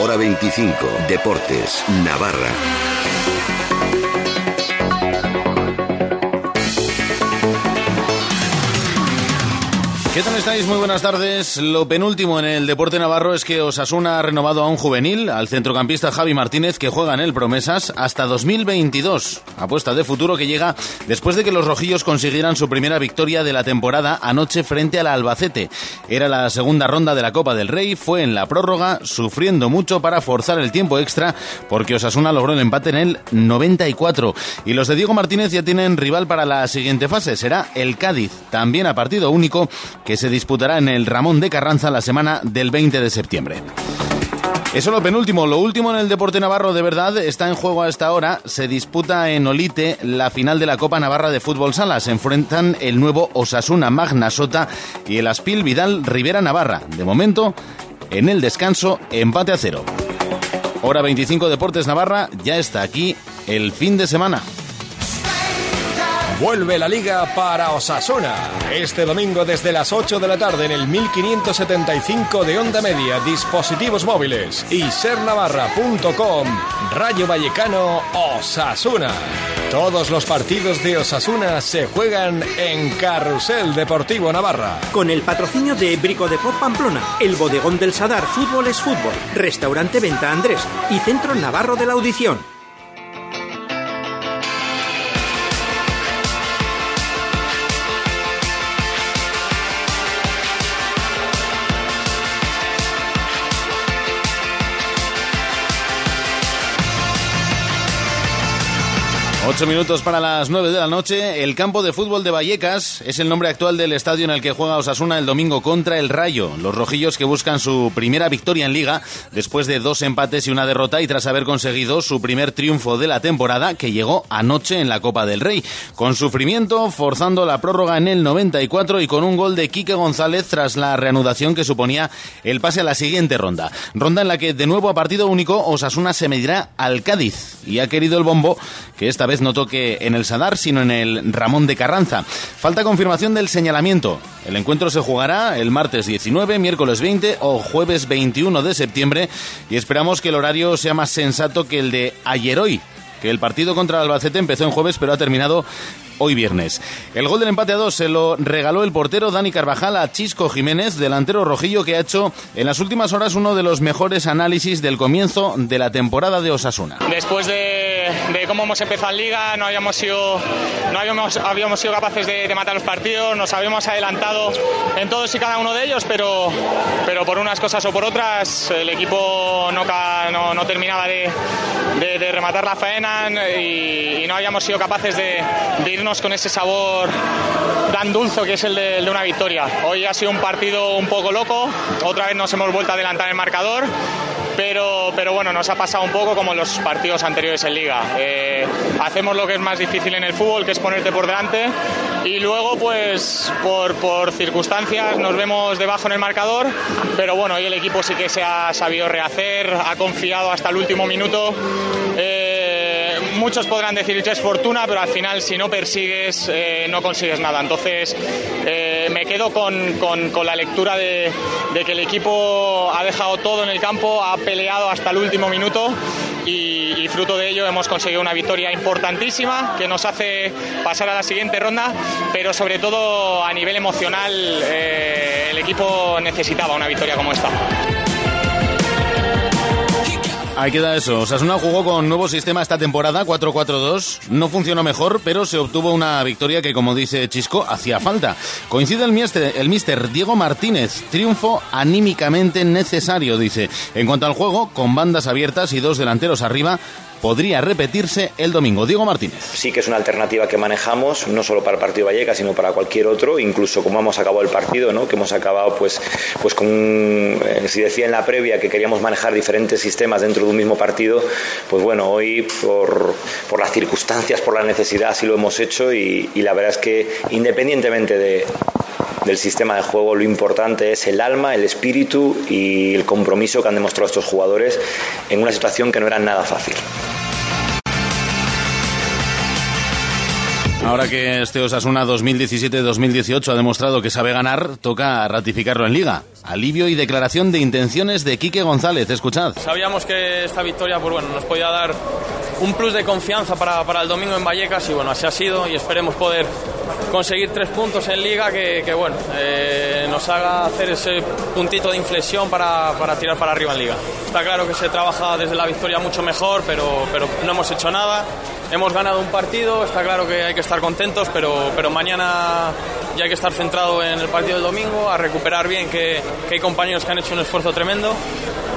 Hora 25. Deportes. Navarra. ¿Qué tal estáis? Muy buenas tardes. Lo penúltimo en el deporte navarro es que Osasuna ha renovado a un juvenil, al centrocampista Javi Martínez, que juega en el Promesas hasta 2022. Apuesta de futuro que llega después de que los rojillos consiguieran su primera victoria de la temporada anoche frente al Albacete. Era la segunda ronda de la Copa del Rey, fue en la prórroga, sufriendo mucho para forzar el tiempo extra, porque Osasuna logró el empate en el 94. Y los de Diego Martínez ya tienen rival para la siguiente fase, será el Cádiz, también a partido único que se disputará en el Ramón de Carranza la semana del 20 de septiembre. Eso lo penúltimo. Lo último en el deporte navarro de verdad está en juego a esta hora. Se disputa en Olite la final de la Copa Navarra de Fútbol Sala. Se enfrentan el nuevo Osasuna Magna Sota y el Aspil Vidal Rivera Navarra. De momento, en el descanso, empate a cero. Hora 25 Deportes Navarra ya está aquí el fin de semana. Vuelve la liga para Osasuna. Este domingo desde las 8 de la tarde en el 1575 de onda media, dispositivos móviles y sernavarra.com. Rayo Vallecano Osasuna. Todos los partidos de Osasuna se juegan en Carrusel Deportivo Navarra. Con el patrocinio de Brico de Pop Pamplona, el bodegón del Sadar Fútbol es Fútbol, Restaurante Venta Andrés y Centro Navarro de la Audición. Ocho minutos para las nueve de la noche. El campo de fútbol de Vallecas es el nombre actual del estadio en el que juega Osasuna el domingo contra el Rayo. Los rojillos que buscan su primera victoria en Liga después de dos empates y una derrota y tras haber conseguido su primer triunfo de la temporada que llegó anoche en la Copa del Rey. Con sufrimiento, forzando la prórroga en el 94 y con un gol de Quique González tras la reanudación que suponía el pase a la siguiente ronda. Ronda en la que de nuevo a partido único Osasuna se medirá al Cádiz y ha querido el bombo que esta vez no toque en el Sadar, sino en el Ramón de Carranza. Falta confirmación del señalamiento. El encuentro se jugará el martes 19, miércoles 20 o jueves 21 de septiembre y esperamos que el horario sea más sensato que el de ayer hoy, que el partido contra Albacete empezó en jueves pero ha terminado hoy viernes. El gol del empate a dos se lo regaló el portero Dani Carvajal a Chisco Jiménez, delantero rojillo que ha hecho en las últimas horas uno de los mejores análisis del comienzo de la temporada de Osasuna. Después de, de cómo hemos empezado en liga, no habíamos sido, no habíamos, habíamos sido capaces de, de, matar los partidos, nos habíamos adelantado en todos y cada uno de ellos, pero, pero por unas cosas o por otras el equipo no, no, no terminaba de, de, rematar la faena y, y, no habíamos sido capaces de irnos con ese sabor tan dulce que es el de, el de, una victoria. Hoy ha sido un partido un poco loco, otra vez nos hemos vuelto a adelantar el marcador, pero, pero bueno, nos ha pasado un poco como en los partidos anteriores en liga. Eh, hacemos lo que es más difícil en el fútbol, que es ponerte por delante, y luego pues por, por circunstancias nos vemos debajo en el marcador, pero bueno, hoy el equipo sí que se ha sabido rehacer, ha confiado hasta el último minuto. Eh, muchos podrán decir que es fortuna, pero al final si no persigues eh, no consigues nada. Entonces eh, me quedo con, con, la lectura de, que el equipo ha dejado todo en el campo, ha peleado hasta el último minuto y, y, fruto de ello hemos conseguido una victoria importantísima que nos hace pasar a la siguiente ronda, pero sobre todo a nivel emocional eh, el equipo necesitaba una victoria como esta. Ahí queda eso. Osasuna jugó con nuevo sistema esta temporada, 4-4-2. No funcionó mejor, pero se obtuvo una victoria que, como dice Chisco, hacía falta. Coincide el mister, el mister Diego Martínez. Triunfo anímicamente necesario, dice. En cuanto al juego, con bandas abiertas y dos delanteros arriba, podría repetirse el domingo. Diego Martínez. Sí que es una alternativa que manejamos, no solo para el partido Vallecas, sino para cualquier otro, incluso como hemos acabado el partido, ¿no? que hemos acabado pues, pues con, eh, si decía en la previa que queríamos manejar diferentes sistemas dentro de un mismo partido, pues bueno, hoy por, por las circunstancias, por la necesidad, sí lo hemos hecho y, y la verdad es que independientemente de, del sistema de juego, lo importante es el alma, el espíritu y el compromiso que han demostrado estos jugadores en una situación que no era nada fácil. Ahora que este Osasuna 2017-2018 ha demostrado que sabe ganar, toca ratificarlo en Liga. Alivio y declaración de intenciones de Quique González. Escuchad. Sabíamos que esta victoria pues bueno, nos podía dar un plus de confianza para, para el domingo en Vallecas y bueno, así ha sido y esperemos poder conseguir tres puntos en liga que, que bueno, eh, nos haga hacer ese puntito de inflexión para, para, tirar para arriba en liga. Está claro que se trabaja desde la victoria mucho mejor, pero, pero no hemos hecho nada. Hemos ganado un partido, está claro que hay que estar contentos, pero, pero mañana ya hay que estar centrado en el partido del domingo, a recuperar bien que, que hay compañeros que han hecho un esfuerzo tremendo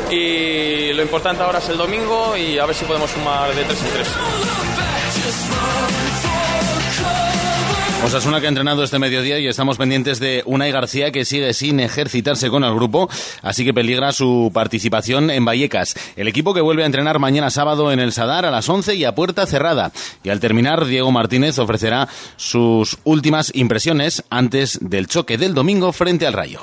y lo importante ahora es el domingo y a ver si podemos sumar de 3 en 3. Osasuna que ha entrenado este mediodía y estamos pendientes de Unai García que sigue sin ejercitarse con el grupo, así que peligra su participación en Vallecas. El equipo que vuelve a entrenar mañana sábado en el Sadar a las 11 y a puerta cerrada. Y al terminar, Diego Martínez ofrecerá sus últimas impresiones antes del choque del domingo frente al Rayo.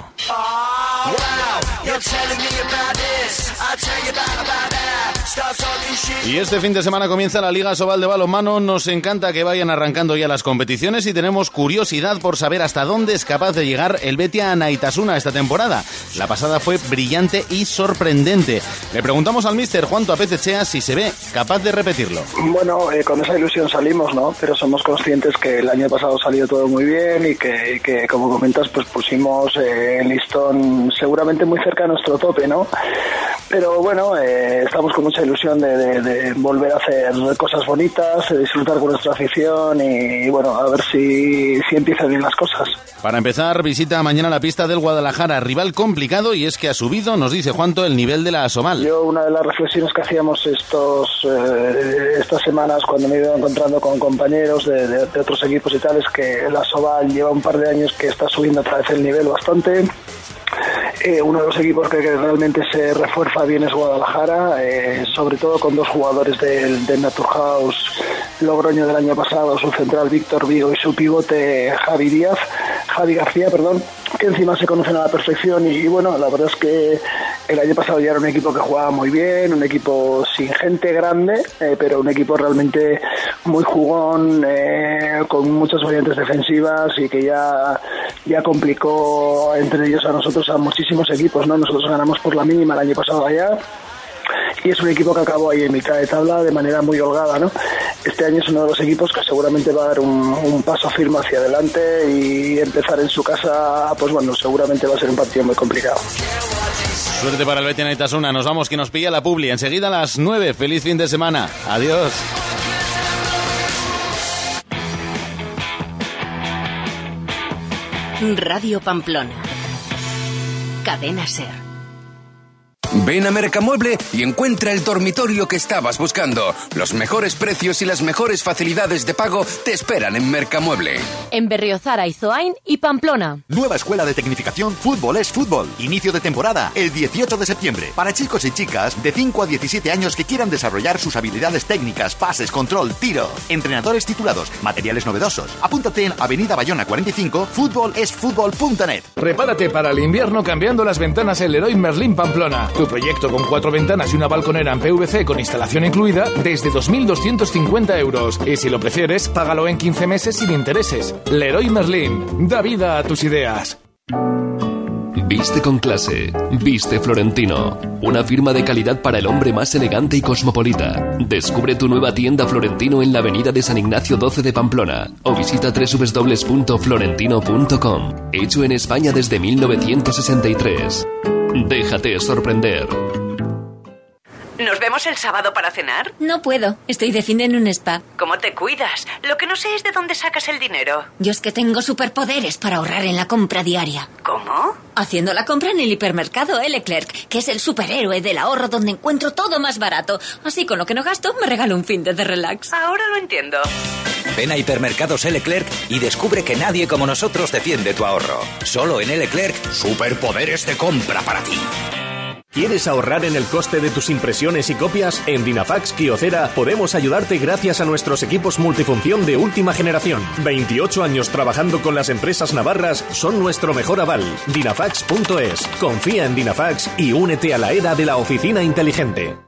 Y este fin de semana comienza la Liga Sobal de Balonmano. Nos encanta que vayan arrancando ya las competiciones y tenemos curiosidad por saber hasta dónde es capaz de llegar el Betia Naitasuna esta temporada. La pasada fue brillante y sorprendente. Le preguntamos al mister Juan Tuapecechea si se ve capaz de repetirlo. Bueno, eh, con esa ilusión salimos, ¿no? Pero somos conscientes que el año pasado salió todo muy bien y que, y que como comentas, pues pusimos eh, el listón seguramente muy cerca de nuestro tope, ¿no? Pero bueno, eh, estamos con mucha ilusión de, de, de, volver a hacer cosas bonitas, de disfrutar con nuestra afición y, y bueno, a ver si, si empiezan bien las cosas. Para empezar, visita mañana la pista del Guadalajara, rival complicado y es que ha subido, nos dice Juanto, el nivel de la Asomal. Yo una de las reflexiones que hacíamos estos eh, estas semanas cuando me he ido encontrando con compañeros de, de, de otros equipos y tal es que la Asomal lleva un par de años que está subiendo otra vez el nivel bastante eh, uno de los equipos que, realmente se refuerza bien es Guadalajara, eh, sobre todo con dos jugadores del, del Naturhaus Logroño del año pasado, su central Víctor Vigo y su pivote Javi Díaz, Javi García, perdón, que encima se conocen a la perfección y, y bueno, la verdad es que el año pasado ya era un equipo que jugaba muy bien, un equipo sin gente grande, eh, pero un equipo realmente muy jugón, eh, con muchas variantes defensivas y que ya, ya complicó entre ellos a nosotros a muchísimos equipos, ¿no? Nosotros ganamos por la mínima el año pasado allá y es un equipo que acabó ahí en mitad de tabla de manera muy holgada, ¿no? Este año es uno de los equipos que seguramente va a dar un, un, paso firme hacia adelante y empezar en su casa, pues bueno, seguramente va a ser un partido muy complicado. Suerte para el Betis Naitasuna. Nos vamos, que nos pilla la publi. Enseguida a las 9. Feliz fin de semana. Adiós. Radio Pamplona. Cadena Ser. Ven a Mercamueble y encuentra el dormitorio que estabas buscando. Los mejores precios y las mejores facilidades de pago te esperan en Mercamueble. En Berriozara, Izoain y Pamplona. Nueva escuela de tecnificación Fútbol es Fútbol. Inicio de temporada el 18 de septiembre. Para chicos y chicas de 5 a 17 años que quieran desarrollar sus habilidades técnicas, pases, control, tiro. Entrenadores titulados, materiales novedosos. Apúntate en Avenida Bayona 45, fútbolesfútbol.net. Prepárate para el invierno cambiando las ventanas en Leroy Merlin Pamplona. Tu proyecto con cuatro ventanas y una balconera en PVC con instalación incluida desde 2.250 euros. Y si lo prefieres, págalo en 15 meses sin intereses. Leroy Merlin, da vida a tus ideas. Viste con clase, viste Florentino, una firma de calidad para el hombre más elegante y cosmopolita. Descubre tu nueva tienda Florentino en la avenida de San Ignacio 12 de Pamplona o visita www.florentino.com. Hecho en España desde 1963. Déjate sorprender. ¿Nos vemos el sábado para cenar? No puedo. Estoy de fin en un spa. ¿Cómo te cuidas? Lo que no sé es de dónde sacas el dinero. Yo es que tengo superpoderes para ahorrar en la compra diaria. ¿Cómo? Haciendo la compra en el hipermercado L. Leclerc, que es el superhéroe del ahorro donde encuentro todo más barato. Así con lo que no gasto, me regalo un fin de, de relax. Ahora lo entiendo. Ven a Hipermercados. Leclerc y descubre que nadie como nosotros defiende tu ahorro. Solo en. Leclerc, superpoderes de compra para ti. ¿Quieres ahorrar en el coste de tus impresiones y copias? En Dinafax Kiocera podemos ayudarte gracias a nuestros equipos multifunción de última generación. 28 años trabajando con las empresas navarras son nuestro mejor aval. Dinafax.es. Confía en Dinafax y únete a la era de la oficina inteligente.